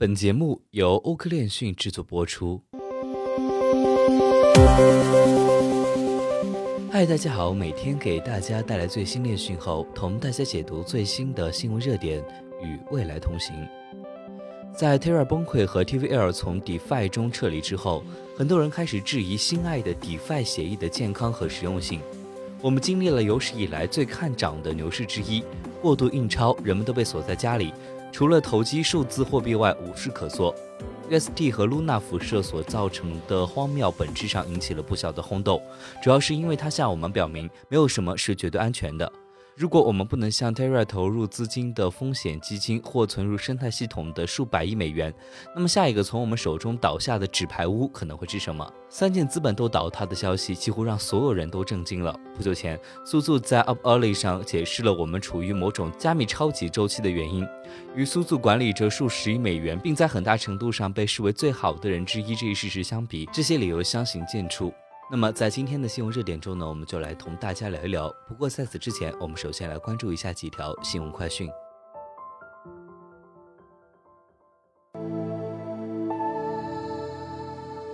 本节目由欧科链讯制作播出。嗨，大家好，每天给大家带来最新链讯后，同大家解读最新的新闻热点，与未来同行。在 Terra 崩溃和 TVL 从 DeFi 中撤离之后，很多人开始质疑心爱的 DeFi 协议的健康和实用性。我们经历了有史以来最看涨的牛市之一，过度印钞，人们都被锁在家里。除了投机数字货币外无事可做，UST 和 Luna 辐射所造成的荒谬，本质上引起了不小的轰动，主要是因为它向我们表明，没有什么是绝对安全的。如果我们不能向 Terra 投入资金的风险基金或存入生态系统的数百亿美元，那么下一个从我们手中倒下的纸牌屋可能会是什么？三件资本都倒塌的消息几乎让所有人都震惊了。不久前，苏苏在 Up Early 上解释了我们处于某种加密超级周期的原因。与苏苏管理着数十亿美元，并在很大程度上被视为最好的人之一这一事实相比，这些理由相形见绌。那么，在今天的新闻热点中呢，我们就来同大家聊一聊。不过在此之前，我们首先来关注一下几条新闻快讯。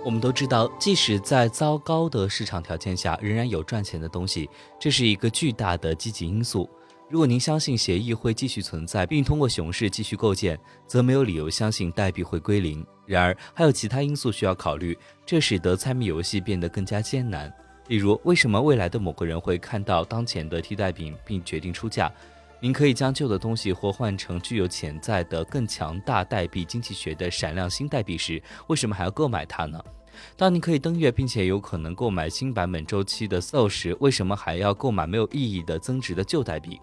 我们都知道，即使在糟糕的市场条件下，仍然有赚钱的东西，这是一个巨大的积极因素。如果您相信协议会继续存在，并通过熊市继续构建，则没有理由相信代币会归零。然而，还有其他因素需要考虑，这使得猜谜游戏变得更加艰难。例如，为什么未来的某个人会看到当前的替代品并决定出价？您可以将旧的东西或换成具有潜在的更强大代币经济学的闪亮新代币时，为什么还要购买它呢？当您可以登月并且有可能购买新版本周期的 SOL 时，为什么还要购买没有意义的增值的旧代币？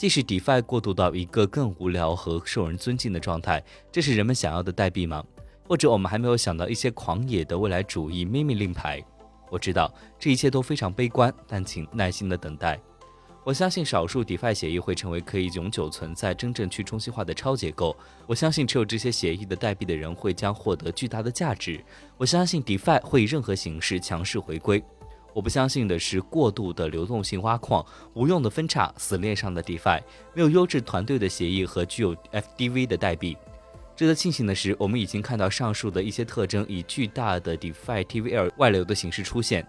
即使 DeFi 过渡到一个更无聊和受人尊敬的状态，这是人们想要的代币吗？或者我们还没有想到一些狂野的未来主义秘密令牌？我知道这一切都非常悲观，但请耐心的等待。我相信少数 DeFi 协议会成为可以永久存在、真正去中心化的超结构。我相信持有这些协议的代币的人会将获得巨大的价值。我相信 DeFi 会以任何形式强势回归。我不相信的是过度的流动性挖矿、无用的分叉、死链上的 DeFi、没有优质团队的协议和具有 FDV 的代币。值得庆幸的是，我们已经看到上述的一些特征以巨大的 DeFi TVL 外流的形式出现。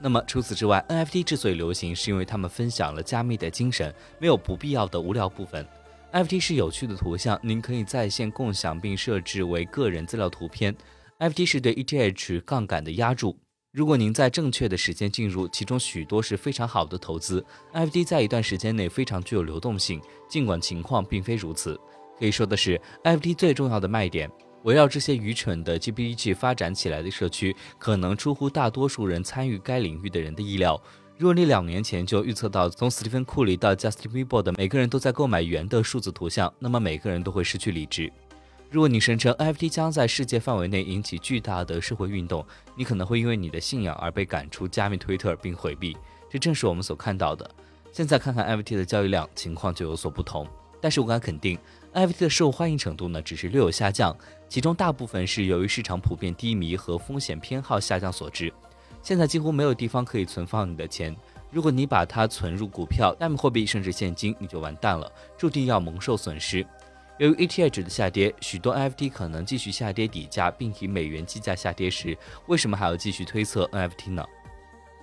那么除此之外，NFT 之所以流行，是因为他们分享了加密的精神，没有不必要的无聊部分。NFT 是有趣的图像，您可以在线共享并设置为个人资料图片。NFT 是对 ETH 杠杆的压注。如果您在正确的时间进入，其中许多是非常好的投资。NFT 在一段时间内非常具有流动性，尽管情况并非如此。可以说的是，NFT 最重要的卖点，围绕这些愚蠢的 GPG 发展起来的社区，可能出乎大多数人参与该领域的人的意料。若你两年前就预测到从斯蒂芬·库里到 Justin Bieber 的每个人都在购买元的数字图像，那么每个人都会失去理智。如果你声称 NFT 将在世界范围内引起巨大的社会运动，你可能会因为你的信仰而被赶出加密推特并回避。这正是我们所看到的。现在看看 NFT 的交易量，情况就有所不同。但是我敢肯定，NFT 的受欢迎程度呢，只是略有下降，其中大部分是由于市场普遍低迷和风险偏好下降所致。现在几乎没有地方可以存放你的钱。如果你把它存入股票、加密货币甚至现金，你就完蛋了，注定要蒙受损失。由于 ETH 的下跌，许多 NFT 可能继续下跌底价，并以美元计价下跌时，为什么还要继续推测 NFT 呢？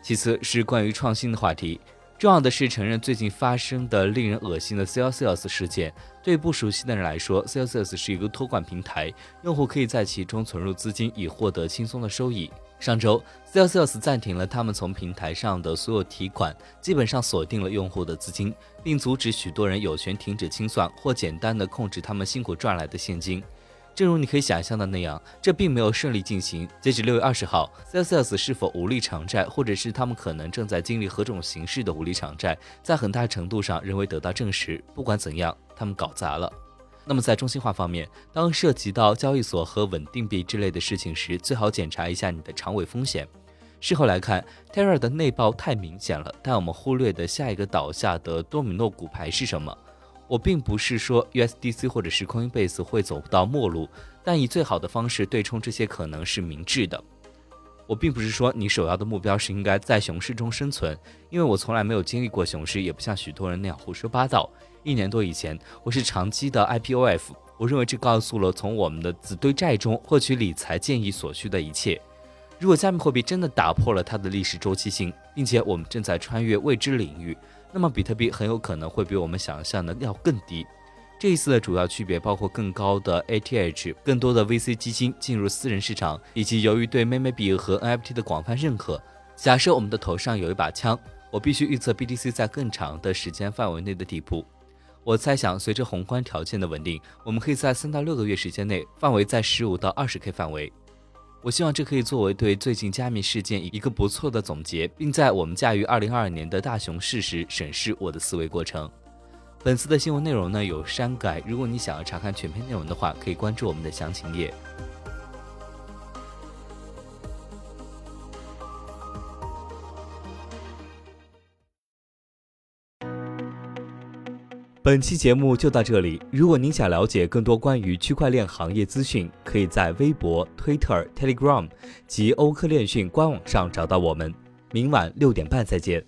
其次是关于创新的话题，重要的是承认最近发生的令人恶心的 Celsius 事件。对不熟悉的人来说，Celsius 是一个托管平台，用户可以在其中存入资金以获得轻松的收益。上周，Celsius 暂停了他们从平台上的所有提款，基本上锁定了用户的资金，并阻止许多人有权停止清算或简单的控制他们辛苦赚来的现金。正如你可以想象的那样，这并没有顺利进行。截止六月二十号，Celsius 是否无力偿债，或者是他们可能正在经历何种形式的无力偿债，在很大程度上仍未得到证实。不管怎样，他们搞砸了。那么在中心化方面，当涉及到交易所和稳定币之类的事情时，最好检查一下你的长尾风险。事后来看，Terra 的内爆太明显了，但我们忽略的下一个倒下的多米诺骨牌是什么？我并不是说 USDC 或者是 Coinbase 会走不到末路，但以最好的方式对冲这些可能是明智的。我并不是说你首要的目标是应该在熊市中生存，因为我从来没有经历过熊市，也不像许多人那样胡说八道。一年多以前，我是长期的 IPOF，我认为这告诉了从我们的子堆债中获取理财建议所需的一切。如果加密货币真的打破了它的历史周期性，并且我们正在穿越未知领域，那么比特币很有可能会比我们想象的要更低。这一次的主要区别包括更高的 ATH、更多的 VC 基金进入私人市场，以及由于对 meme 币和 NFT 的广泛认可。假设我们的头上有一把枪，我必须预测 BTC 在更长的时间范围内的底部。我猜想，随着宏观条件的稳定，我们可以在三到六个月时间内，范围在十五到二十 K 范围。我希望这可以作为对最近加密事件一个不错的总结，并在我们驾驭二零二二年的大熊市时审视我的思维过程。本次的新闻内容呢有删改，如果你想要查看全篇内容的话，可以关注我们的详情页。本期节目就到这里，如果您想了解更多关于区块链行业资讯，可以在微博、Twitter、Telegram 及欧科链讯官网上找到我们。明晚六点半再见。